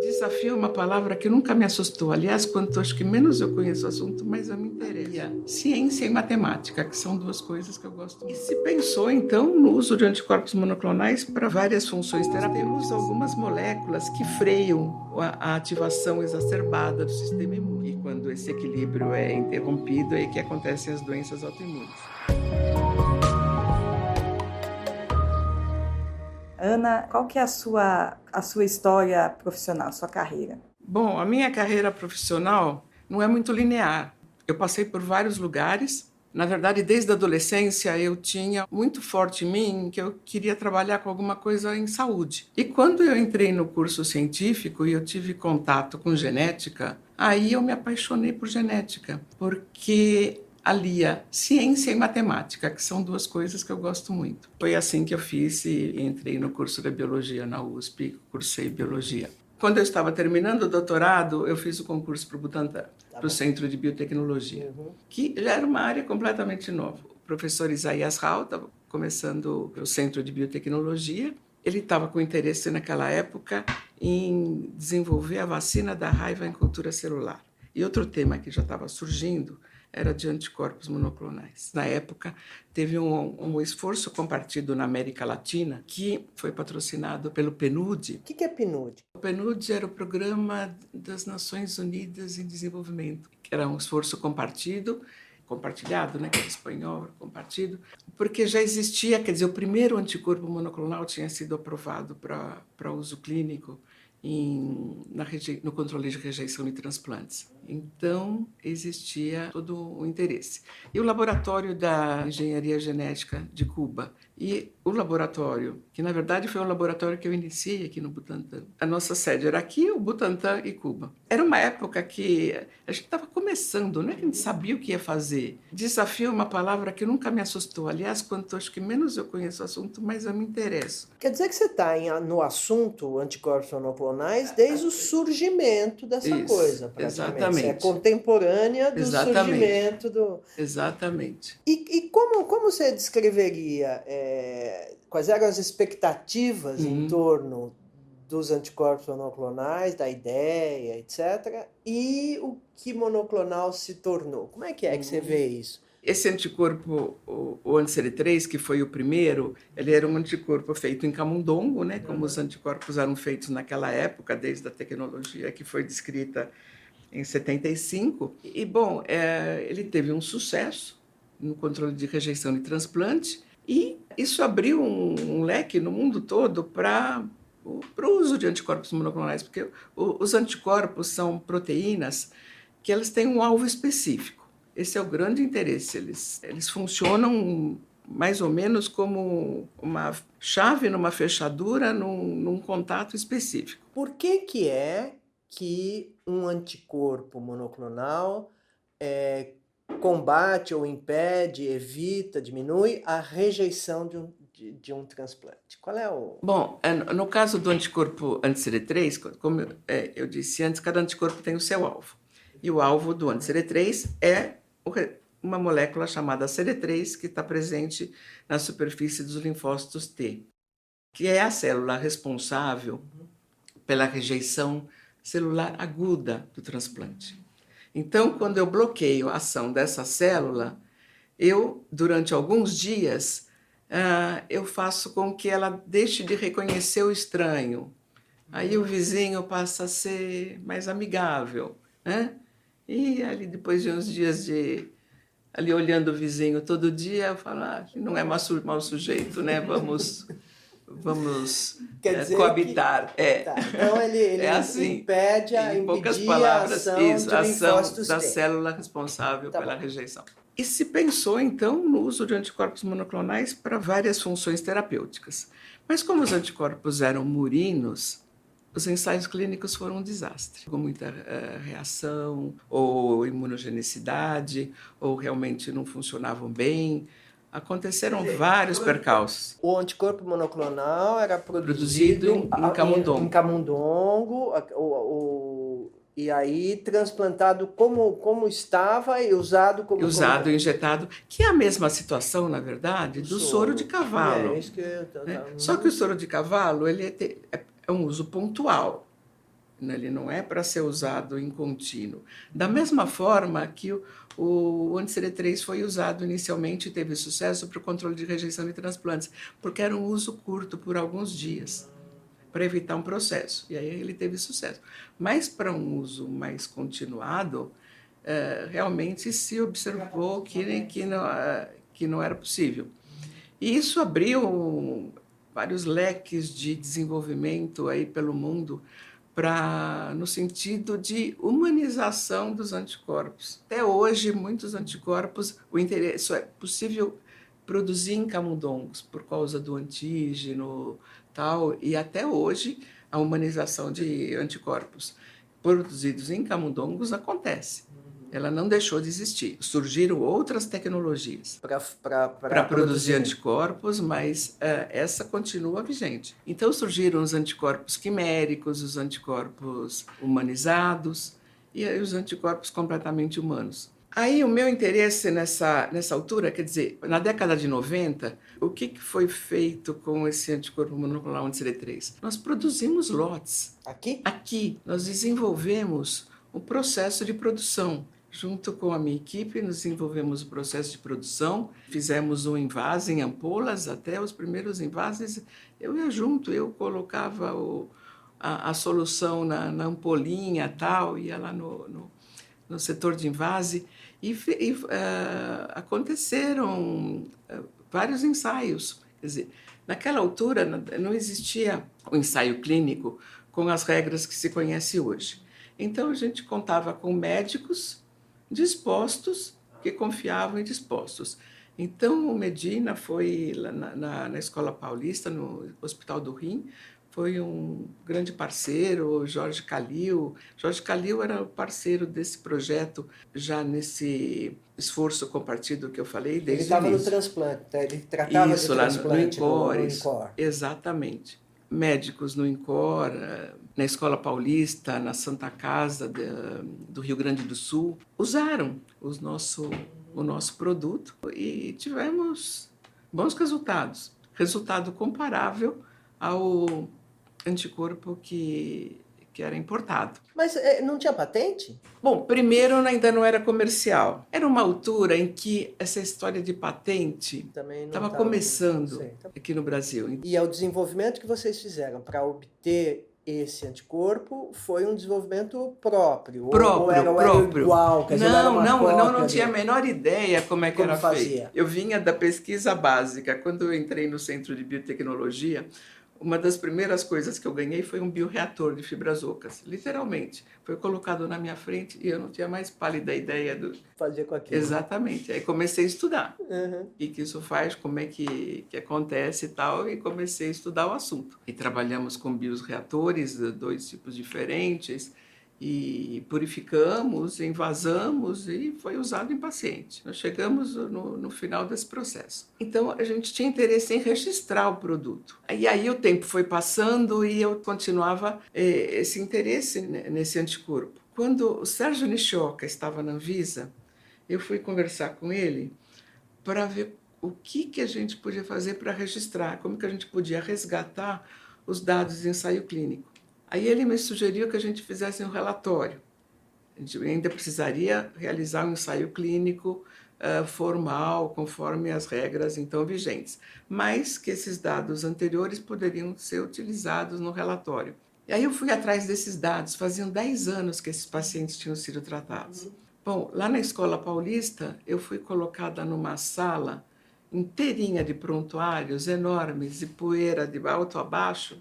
Desafio é uma palavra que nunca me assustou. Aliás, quanto acho que menos eu conheço o assunto, mais eu me interessa. Ciência e matemática, que são duas coisas que eu gosto. E se pensou, então, no uso de anticorpos monoclonais para várias funções terapêuticas. Algumas moléculas que freiam a ativação exacerbada do sistema imune. E quando esse equilíbrio é interrompido, é que acontecem as doenças autoimunes. Ana, qual que é a sua, a sua história profissional, a sua carreira? Bom, a minha carreira profissional não é muito linear. Eu passei por vários lugares. Na verdade, desde a adolescência, eu tinha muito forte em mim que eu queria trabalhar com alguma coisa em saúde. E quando eu entrei no curso científico e eu tive contato com genética, aí eu me apaixonei por genética, porque alia ciência e matemática, que são duas coisas que eu gosto muito. Foi assim que eu fiz e entrei no curso de biologia na USP, cursei biologia. Quando eu estava terminando o doutorado, eu fiz o concurso para o Butantan, tá para o Centro de Biotecnologia, uhum. que já era uma área completamente nova. O professor Isaías Rau estava começando o Centro de Biotecnologia. Ele estava com interesse naquela época em desenvolver a vacina da raiva em cultura celular. E outro tema que já estava surgindo era de anticorpos monoclonais. Na época, teve um, um, esforço compartido na América Latina que foi patrocinado pelo PNUD. O que, que é PNUD? O PNUD era o Programa das Nações Unidas em Desenvolvimento, que era um esforço compartido compartilhado, né, que é espanhol, compartido, porque já existia, quer dizer, o primeiro anticorpo monoclonal tinha sido aprovado para uso clínico em, na, no controle de rejeição de transplantes. Então, existia todo o interesse. E o laboratório da engenharia genética de Cuba e o laboratório, que na verdade foi um laboratório que eu iniciei aqui no Butantan. A nossa sede era aqui, o Butantan e Cuba. Era uma época que a gente estava começando, não é que a gente sabia o que ia fazer. Desafio é uma palavra que nunca me assustou. Aliás, quanto acho que menos eu conheço o assunto, mais eu me interesso. Quer dizer que você está no assunto anticorpos monoclonais desde o surgimento dessa Isso, coisa, Exatamente. É contemporânea do exatamente. surgimento do... Exatamente. E, e como, como você descreveria... É quais eram as expectativas uhum. em torno dos anticorpos monoclonais, da ideia, etc., e o que monoclonal se tornou. Como é que é que você vê isso? Esse anticorpo, o, o anti-CD3, que foi o primeiro, ele era um anticorpo feito em camundongo, né, como uhum. os anticorpos eram feitos naquela época, desde a tecnologia que foi descrita em 75. E, bom, é, ele teve um sucesso no controle de rejeição de transplante, e isso abriu um, um leque no mundo todo para o uso de anticorpos monoclonais, porque os anticorpos são proteínas que elas têm um alvo específico. Esse é o grande interesse. Eles, eles funcionam mais ou menos como uma chave numa fechadura num, num contato específico. Por que, que é que um anticorpo monoclonal é, combate ou impede, evita, diminui a rejeição de um, de, de um transplante? Qual é o. Bom, é, no caso do anticorpo anti-CD3, como é, eu disse antes, cada anticorpo tem o seu alvo. E o alvo do anti-CD3 é uma molécula chamada CD3 que está presente na superfície dos linfócitos T, que é a célula responsável pela rejeição celular aguda do transplante. Então, quando eu bloqueio a ação dessa célula, eu, durante alguns dias, uh, eu faço com que ela deixe de reconhecer o estranho. Aí o vizinho passa a ser mais amigável, né? E ali depois de uns dias de ali olhando o vizinho todo dia, eu falo, ah, não é mau sujeito, né? Vamos vamos é, coabitar. Que... É. Tá. Então ele, ele é assim, impede a em poucas palavras, a ação, isso, a ação da célula responsável tá pela bom. rejeição. E se pensou então no uso de anticorpos monoclonais para várias funções terapêuticas. Mas como os anticorpos eram murinos, os ensaios clínicos foram um desastre, com muita uh, reação, ou imunogenicidade, ou realmente não funcionavam bem. Aconteceram vários percalços. O anticorpo monoclonal era produzido, produzido em, camundongo. Em, em camundongo o, o, e aí transplantado como, como estava e usado como. Usado, como... injetado, que é a mesma situação, na verdade, do soro, soro de cavalo. É, isso que eu, né? Só que o soro de cavalo ele é, é um uso pontual. Né, ele não é para ser usado em contínuo. Da mesma forma que o, o anti-CD3 foi usado inicialmente e teve sucesso para o controle de rejeição de transplantes, porque era um uso curto por alguns dias, para evitar um processo. E aí ele teve sucesso. Mas para um uso mais continuado, é, realmente se observou que, que, não, é, que não era possível. E isso abriu vários leques de desenvolvimento aí pelo mundo para no sentido de humanização dos anticorpos. Até hoje, muitos anticorpos, o interesse é possível produzir em camundongos por causa do antígeno, tal, e até hoje a humanização de anticorpos produzidos em camundongos acontece ela não deixou de existir. Surgiram outras tecnologias para produzir anticorpos, mas uh, essa continua vigente. Então surgiram os anticorpos quiméricos, os anticorpos humanizados e os anticorpos completamente humanos. Aí o meu interesse nessa, nessa altura, quer dizer, na década de 90, o que, que foi feito com esse anticorpo monoclonal anti-CD3? Nós produzimos lotes. Aqui? Aqui. Nós desenvolvemos um processo de produção. Junto com a minha equipe, nos envolvemos no processo de produção, fizemos um invase em ampolas, até os primeiros invases eu ia junto, eu colocava o, a, a, solução na, na, ampolinha tal, ia lá no, no, no setor de invase, e, e uh, aconteceram uh, vários ensaios. Quer dizer, naquela altura não existia o ensaio clínico com as regras que se conhece hoje. Então a gente contava com médicos dispostos, que confiavam e dispostos. Então, o Medina foi na, na, na, Escola Paulista, no Hospital do Rim, foi um grande parceiro, Jorge Calil. Jorge Calil era o parceiro desse projeto já nesse esforço compartido que eu falei desde Ele estava no transplante, né? ele tratava Isso, de transplante lá no, no, no. Exatamente. Médicos no INCOR, na Escola Paulista, na Santa Casa de, do Rio Grande do Sul, usaram os nosso, o nosso produto e tivemos bons resultados. Resultado comparável ao anticorpo que, que era importado. Mas é, não tinha patente? Bom, primeiro ainda não era comercial. Era uma altura em que essa história de patente estava começando aqui no Brasil. E é o desenvolvimento que vocês fizeram para obter esse anticorpo foi um desenvolvimento próprio? Próprio, ou era, próprio. Era igual, quer dizer, não, não, não, não, não tinha a menor ideia como é que como era fazia. feito. Eu vinha da pesquisa básica. Quando eu entrei no Centro de Biotecnologia, uma das primeiras coisas que eu ganhei foi um bioreator de fibras ocas, literalmente. Foi colocado na minha frente e eu não tinha mais pálida ideia do. Fazer com aquilo. Exatamente. Aí comecei a estudar. Uhum. E que isso faz, como é que, que acontece e tal, e comecei a estudar o assunto. E trabalhamos com bioreatores, dois tipos diferentes e purificamos, envasamos e foi usado em paciente. Nós chegamos no, no, final desse processo. Então a gente tinha interesse em registrar o produto. E aí o tempo foi passando e eu continuava eh, esse interesse nesse anticorpo. Quando o Sérgio Nishioka estava na Anvisa, eu fui conversar com ele para ver o que, que a gente podia fazer para registrar, como que a gente podia resgatar os dados de ensaio clínico. Aí ele me sugeriu que a gente fizesse um relatório. A gente ainda precisaria realizar um ensaio clínico uh, formal, conforme as regras então vigentes, mas que esses dados anteriores poderiam ser utilizados no relatório. E aí eu fui atrás desses dados, faziam 10 anos que esses pacientes tinham sido tratados. Uhum. Bom, lá na Escola Paulista, eu fui colocada numa sala inteirinha de prontuários enormes, de poeira de alto a baixo,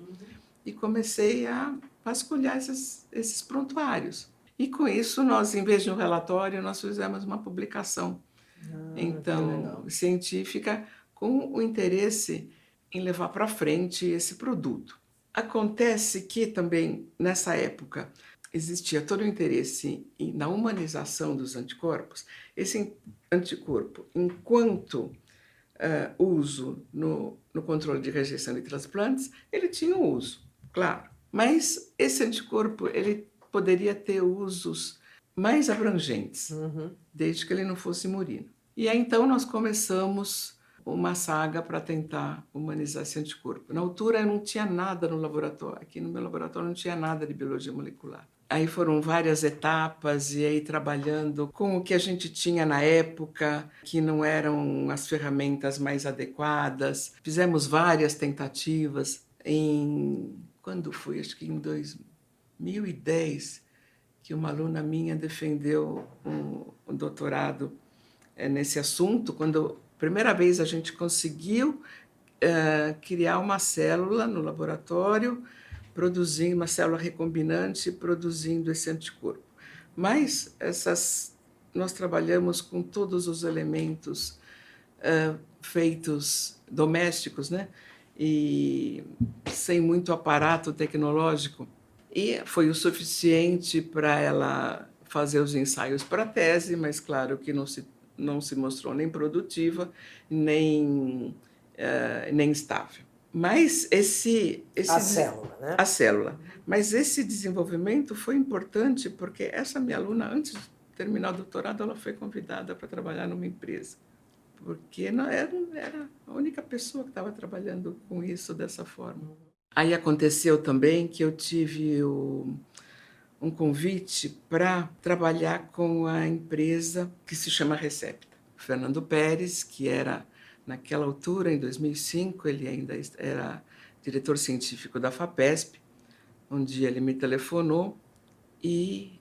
e comecei a vasculhar esses, esses prontuários. E com isso, nós, em vez de um relatório, nós fizemos uma publicação. Ah, então, científica, com o interesse em levar para frente esse produto. Acontece que também, nessa época, existia todo o interesse na humanização dos anticorpos. Esse anticorpo, enquanto uh, uso no, no controle de rejeição de transplantes, ele tinha um uso claro. Mas esse anticorpo ele poderia ter usos mais abrangentes, uhum. desde que ele não fosse murino. E aí então nós começamos uma saga para tentar humanizar esse anticorpo. Na altura não tinha nada no laboratório, aqui no meu laboratório não tinha nada de biologia molecular. Aí foram várias etapas e aí trabalhando com o que a gente tinha na época, que não eram as ferramentas mais adequadas. Fizemos várias tentativas em quando foi, acho que em 2010, que uma aluna minha defendeu um, um doutorado é, nesse assunto, quando primeira vez a gente conseguiu é, criar uma célula no laboratório produzindo uma célula recombinante produzindo esse anticorpo. Mas essas nós trabalhamos com todos os elementos uh, feitos domésticos, né? E sem muito aparato tecnológico. E foi o suficiente para ela fazer os ensaios para a tese, mas claro que não se, não se mostrou nem produtiva, nem, uh, nem estável. Mas esse, esse a célula, né? A célula. Mas esse desenvolvimento foi importante porque essa minha aluna antes de terminar o doutorado ela foi convidada para trabalhar numa empresa porque não era, era a única pessoa que estava trabalhando com isso dessa forma. Aí aconteceu também que eu tive o, um convite para trabalhar com a empresa que se chama Recepta. Fernando Pérez, que era Naquela altura, em 2005, ele ainda era diretor científico da FAPESP. Um dia ele me telefonou e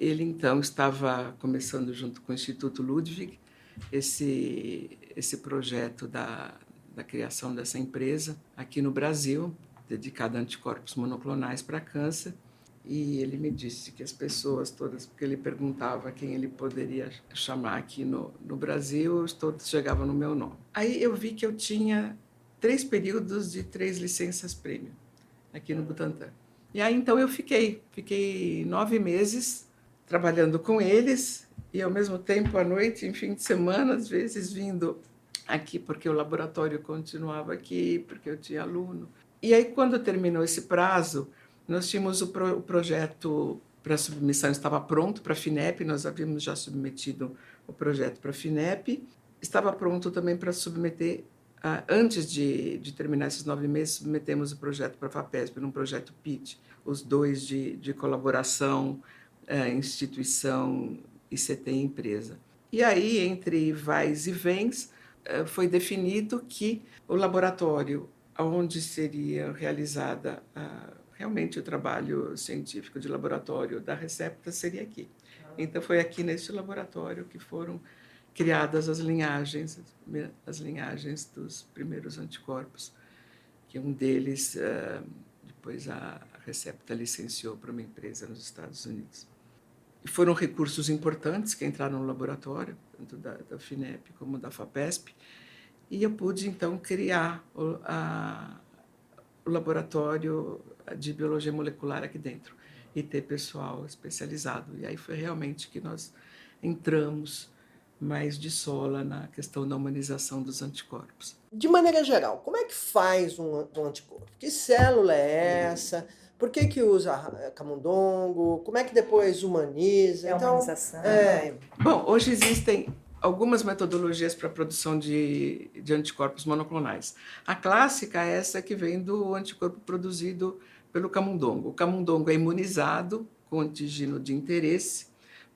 ele então estava começando junto com o Instituto Ludwig esse esse projeto da, da criação dessa empresa aqui no Brasil, dedicada a anticorpos monoclonais para câncer. E ele me disse que as pessoas todas, porque ele perguntava quem ele poderia chamar aqui no, no Brasil, todos chegavam no meu nome. Aí eu vi que eu tinha três períodos de três licenças prêmio aqui no Butantan. E aí então eu fiquei, fiquei nove meses trabalhando com eles e ao mesmo tempo à noite, em fim de semana, às vezes vindo aqui porque o laboratório continuava aqui, porque eu tinha aluno. E aí quando terminou esse prazo, nós tínhamos o, pro, o projeto para submissão, estava pronto para a FINEP, nós havíamos já submetido o projeto para a FINEP, estava pronto também para submeter, uh, antes de, de, terminar esses nove meses, submetemos o projeto para a FAPESP, num projeto PIT, os dois de, de colaboração, uh, instituição, E empresa. E aí, entre vais e vens, uh, foi definido que o laboratório onde seria realizada a realmente o trabalho científico de laboratório da Recepta seria aqui. Então foi aqui neste laboratório que foram criadas as linhagens, as linhagens dos primeiros anticorpos, que um deles eh, depois a Recepta licenciou para uma empresa nos Estados Unidos. E foram recursos importantes que entraram no laboratório, tanto da, da FINEP como da FAPESP, e eu pude então criar o, a, o laboratório de biologia molecular aqui dentro e ter pessoal especializado. E aí foi realmente que nós entramos mais de sola na questão da humanização dos anticorpos. De maneira geral, como é que faz um, um anticorpo? Que célula é essa? Por que, que usa camundongo? Como é que depois humaniza? É então, humanização. É... Né? Bom, hoje existem algumas metodologias para a produção de, de anticorpos monoclonais. A clássica é essa que vem do anticorpo produzido pelo camundongo. O camundongo é imunizado com antígeno de interesse,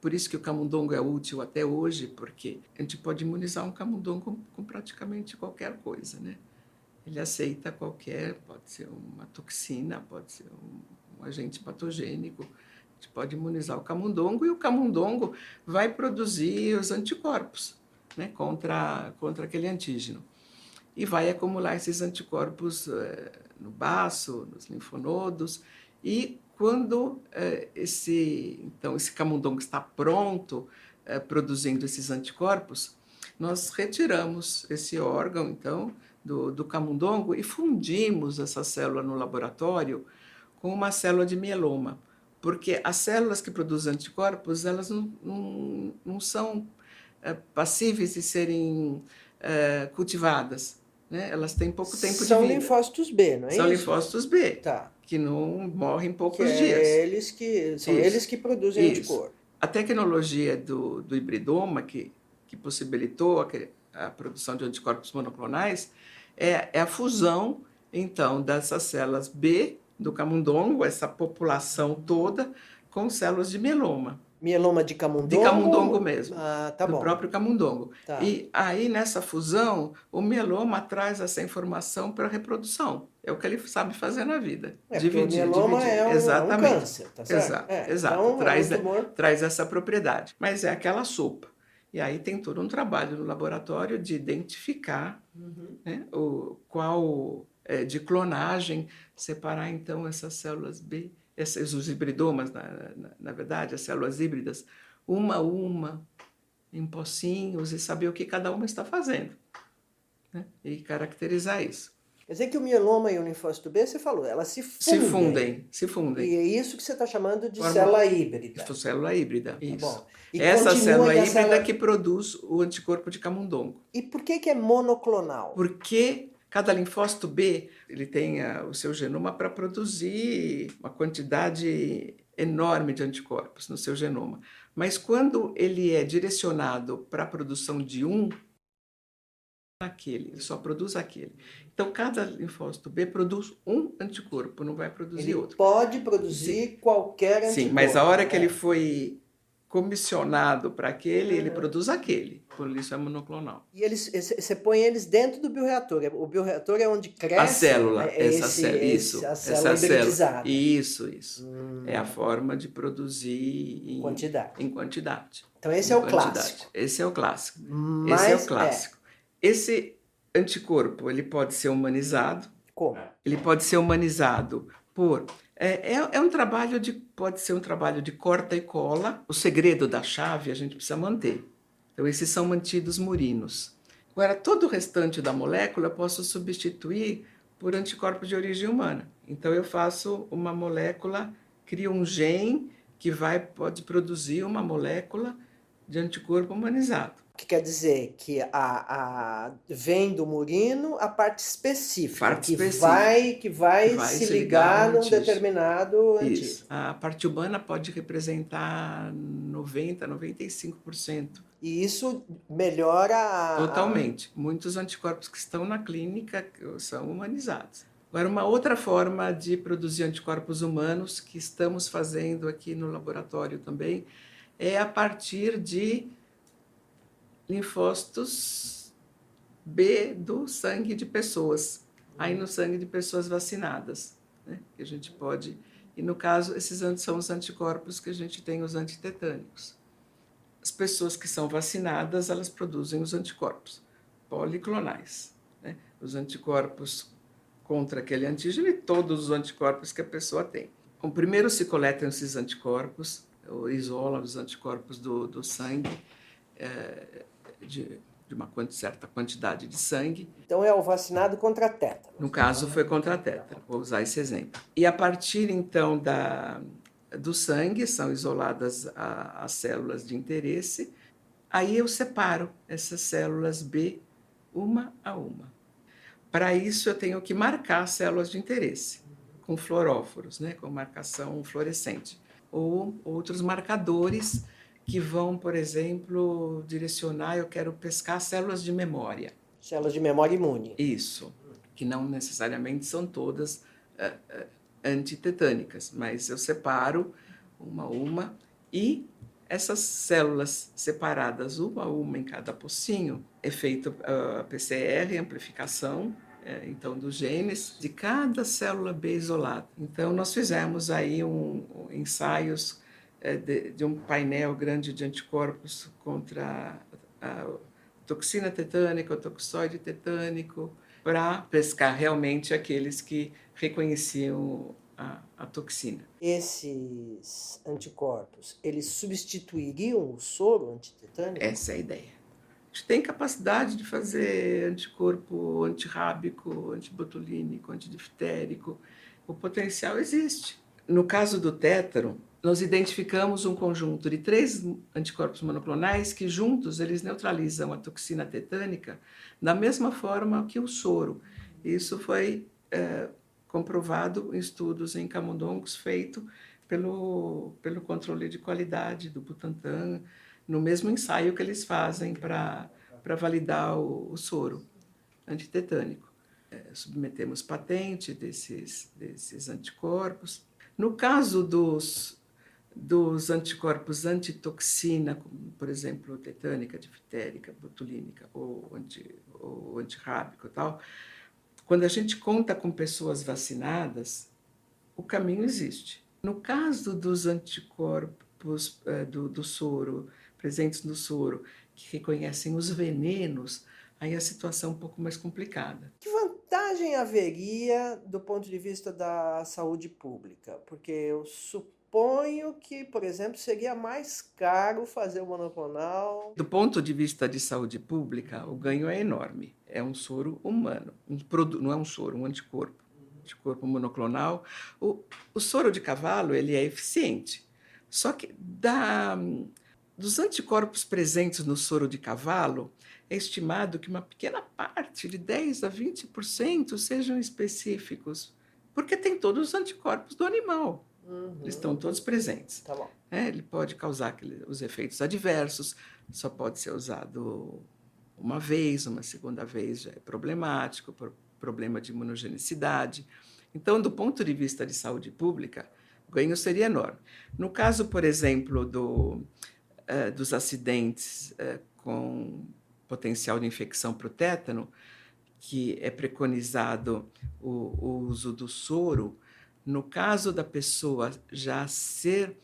por isso que o camundongo é útil até hoje, porque a gente pode imunizar um camundongo com, com praticamente qualquer coisa, né? Ele aceita qualquer, pode ser uma toxina, pode ser um, um agente patogênico, a gente pode imunizar o camundongo e o camundongo vai produzir os anticorpos né, contra, contra aquele antígeno. E vai acumular esses anticorpos eh, no baço, nos linfonodos. E quando eh, esse, então, esse camundongo está pronto, eh, produzindo esses anticorpos, nós retiramos esse órgão, então, do, do camundongo e fundimos essa célula no laboratório com uma célula de mieloma porque as células que produzem anticorpos elas não, não, não são é, passíveis de serem é, cultivadas. Né? Elas têm pouco tempo são de vida. São linfócitos B, não é são isso? São linfócitos B, tá. que não morrem em poucos que dias. É eles que, são isso. eles que produzem isso. anticorpo. A tecnologia do, do hibridoma, que, que possibilitou a, a produção de anticorpos monoclonais é, é a fusão, então, dessas células B do camundongo, essa população toda, com células de mieloma. Mieloma de camundongo? De camundongo mesmo. Ah, tá do bom. próprio camundongo. Tá. E aí, nessa fusão, o mieloma traz essa informação para a reprodução. É o que ele sabe fazer na vida. É, dividir, o mieloma dividir. é um, Exatamente. é um câncer, tá certo? Exato, É, exato. Então, Traz, é um traz essa propriedade. Mas é aquela sopa. E aí tem todo um trabalho no laboratório de identificar Uhum. né, o, qual é, de clonagem, separar então essas células B, esses, os hibridomas, na, na, na verdade, as células híbridas, uma a uma, em pocinhos, e saber o que cada uma está fazendo. Né, e caracterizar isso. Quer dizer que o mieloma e o linfócito B, você falou, elas se fundem. Se fundem, se fundem. E é isso que você está chamando de Forma- célula híbrida. Isso, célula híbrida. Tá Isso. bom. E Essa célula a híbrida célula- que produz o anticorpo de camundongo. E por que, que é monoclonal? Porque cada linfócito B ele tem ah, o seu genoma para produzir uma quantidade enorme de anticorpos no seu genoma. Mas quando ele é direcionado para a produção de um, aquele, ele só produz aquele. Então cada linfócito B produz um anticorpo, não vai produzir Ele outro. pode produzir qualquer anticorpo. Sim, mas a hora que né? ele foi comissionado para aquele, ele Uhum. produz aquele. Por isso é monoclonal. E eles, esse- você põe eles dentro do bioreator. O bioreator é onde cresce a célula, é essa esse- célula, esse- isso, a essa célula célula. hibridizada. Isso, isso. Hum, É a forma de produzir em quantidade. Em quantidade. Então esse Em é o quantidade. clássico. Esse é o clássico. Mas, Esse é o clássico. Esse anticorpo, ele pode ser humanizado, como? ele pode ser humanizado por é, é, é um trabalho de pode ser um trabalho de corta e cola. O segredo da chave a gente precisa manter. Então esses são mantidos murinos. Agora todo o restante da molécula eu posso substituir por anticorpos de origem humana. Então eu faço uma molécula, crio um gene que vai pode produzir uma molécula de anticorpo humanizado. Que quer dizer que a, a vem do murino a parte específica, Parte que, específica. Vai, que vai Que vai se se ligar num antígeno. determinado antígeno. Isso. A parte humana pode representar 90, 95%. E isso melhora a. Totalmente. Muitos anticorpos que estão na clínica são humanizados. Agora, uma outra forma de produzir anticorpos humanos que estamos fazendo aqui no laboratório também é a partir de linfócitos B do sangue de pessoas, aí no sangue de pessoas vacinadas, né? que a gente pode. E no caso, esses são os anticorpos que a gente tem, os antitetânicos. As pessoas que são vacinadas, elas produzem os anticorpos policlonais, né? os anticorpos contra aquele antígeno e todos os anticorpos que a pessoa tem. Bom, primeiro se coletam esses anticorpos, isolam os anticorpos do, do sangue, eh, de, de uma quanti- certa quantidade de sangue, Então é o vacinado contra tétano. no caso, foi contra tétano, vou usar esse exemplo. E a partir, então, da, do sangue, são isoladas a- as células de interesse, aí eu separo essas células B uma a uma. Para isso, eu tenho que marcar as células de interesse, com fluoróforos, né, com marcação fluorescente, ou outros marcadores que vão, por exemplo, direcionar, eu quero pescar células de memória. Células de memória imune. Isso, que não necessariamente são todas ah, ah, antitetânicas, mas eu separo uma a uma e essas células separadas uma a uma em cada pocinho é feito a PCR, amplificação, eh, então dos genes de cada célula B isolada. Então nós fizemos aí um, um ensaios eh, de, de um painel grande de anticorpos contra a, a toxina tetânica, o toxoide tetânico, para pescar realmente aqueles que reconheciam a, a toxina. Esses anticorpos, eles substituiriam o soro antitetânico? Essa é a ideia. A gente tem capacidade de fazer anticorpo antirrábico, antibotulínico, antidiftérico. O potencial existe. No caso do tétano, nós identificamos um conjunto de três anticorpos monoclonais que juntos eles neutralizam a toxina tetânica da mesma forma que o soro. Isso foi é, comprovado em estudos em camundongos feito pelo, pelo controle de qualidade do Butantan, no mesmo ensaio que eles fazem para validar o, o, soro antitetânico. É, submetemos patente desses, desses anticorpos. No caso dos, dos anticorpos antitoxina, como, por exemplo, tetânica, diftérica, botulínica ou, anti, ou antirrábico e tal, quando a gente conta com pessoas vacinadas, o caminho existe. No caso dos anticorpos é, do, do soro, presentes no soro, que reconhecem os venenos, aí a situação é um pouco mais complicada. Que vantagem haveria do ponto de vista da saúde pública? Porque eu suponho que, por exemplo, seria mais caro fazer o monoclonal. Do ponto de vista de saúde pública, o ganho é enorme. É um soro humano, um não é um soro, um anticorpo, anticorpo monoclonal. O, o soro de cavalo ele é eficiente, só que da dos anticorpos presentes no soro de cavalo, é estimado que uma pequena parte, de 10 a 20%, sejam específicos, porque tem todos os anticorpos do animal. Uhum. Eles estão todos presentes. Tá bom. É, ele pode causar aquele, os efeitos adversos, só pode ser usado uma vez, uma segunda vez já é problemático, por problema de imunogenicidade. Então, do ponto de vista de saúde pública, o ganho seria enorme. No caso, por exemplo, do, uh, dos acidentes uh, com potencial de infecção para o tétano, que é preconizado o, o, uso do soro, no caso da pessoa já ser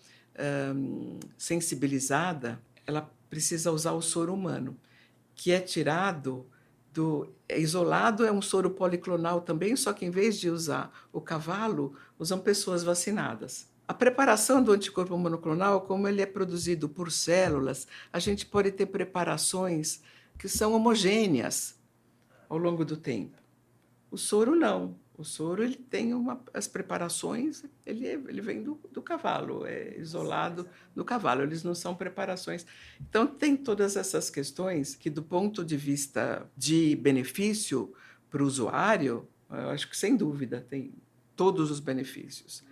sensibilizada, ela precisa usar o soro humano, que é tirado do. É isolado é um soro policlonal também, só que em vez de usar o cavalo, usam pessoas vacinadas. A preparação do anticorpo monoclonal, como ele é produzido por células, a gente pode ter preparações que são homogêneas ao longo do tempo. O soro não. O soro ele tem uma, as preparações, ele, ele vem do, do cavalo, é isolado do cavalo, eles não são preparações. Então, tem todas essas questões que, do ponto de vista de benefício para o usuário, eu acho que sem dúvida tem todos os benefícios.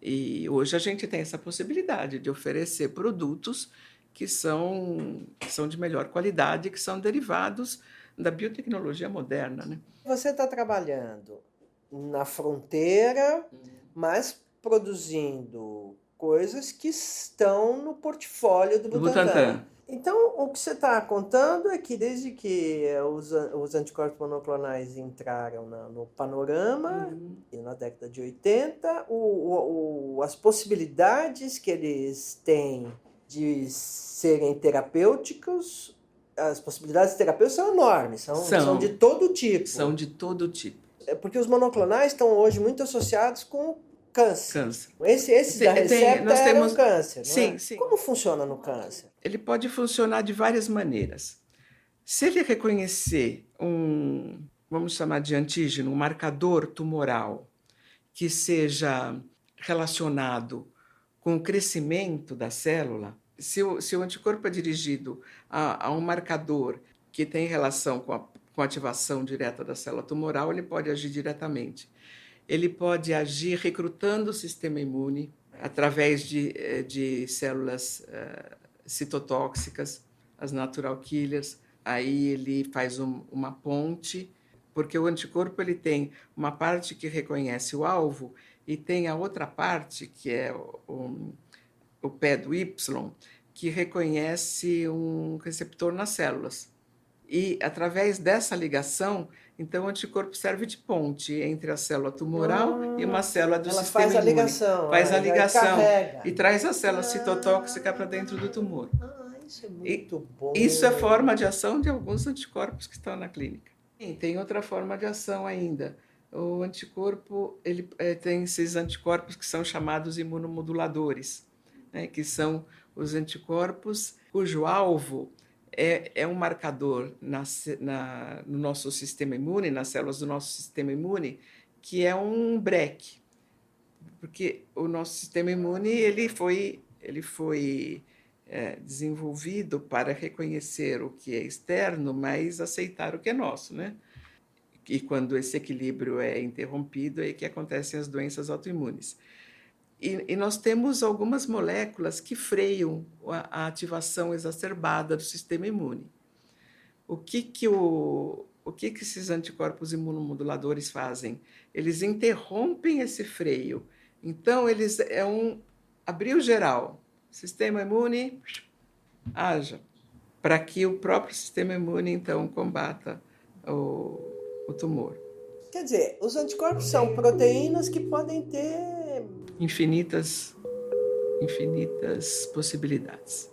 E hoje a gente tem essa possibilidade de oferecer produtos que são, que são de melhor qualidade, que são derivados da biotecnologia moderna. Né? Você está trabalhando na fronteira, mas produzindo coisas que estão no portfólio do Butantan. Butantan. Então, o que você está contando é que desde que os, os anticorpos monoclonais entraram na, no panorama, uhum. na década de 80, o, o, o, as possibilidades que eles têm de serem terapêuticos, as possibilidades terapêuticas são enormes, são, são, são de todo tipo. São de todo tipo. É porque os monoclonais estão hoje muito associados com câncer. Câncer. Esse, esse tem, da recepta nós temos... câncer, sim, é? sim. Como funciona no câncer? Ele pode funcionar de várias maneiras. Se ele reconhecer um, vamos chamar de antígeno, um marcador tumoral que seja relacionado com o crescimento da célula, se o, se o anticorpo é dirigido a, a um marcador que tem relação com a, com a ativação direta da célula tumoral, ele pode agir diretamente ele pode agir recrutando o sistema imune através de, eh, de células uh, citotóxicas, as natural killers. Aí ele faz um, uma ponte, porque o anticorpo ele tem uma parte que reconhece o alvo e tem a outra parte, que é o, o, o pé do Y, que reconhece um receptor nas células. E através dessa ligação, então, o anticorpo serve de ponte entre a célula tumoral ah, e uma célula do ela sistema faz imune. A ligação, faz a ligação e traz a célula ah, citotóxica para dentro do tumor. Ah, isso é muito e, bom. Isso é forma de ação de alguns anticorpos que estão na clínica. Sim, tem outra forma de ação ainda. O anticorpo ele é, tem esses anticorpos que são chamados imunomoduladores, né, que são os anticorpos cujo alvo é, é um marcador na, na, no nosso sistema imune, nas células do nosso sistema imune, que é um break, porque o nosso sistema imune ele foi, ele foi é, desenvolvido para reconhecer o que é externo, mas aceitar o que é nosso, né? E quando esse equilíbrio é interrompido, é que acontecem as doenças autoimunes. E, e, nós temos algumas moléculas que freiam a, a, ativação exacerbada do sistema imune. o que que o o que que esses anticorpos imunomoduladores fazem? Eles interrompem esse freio. Então eles é um abril geral. Sistema imune haja para que o próprio sistema imune então combata o, o tumor. Quer dizer, os anticorpos são proteínas que podem ter infinitas infinitas possibilidades.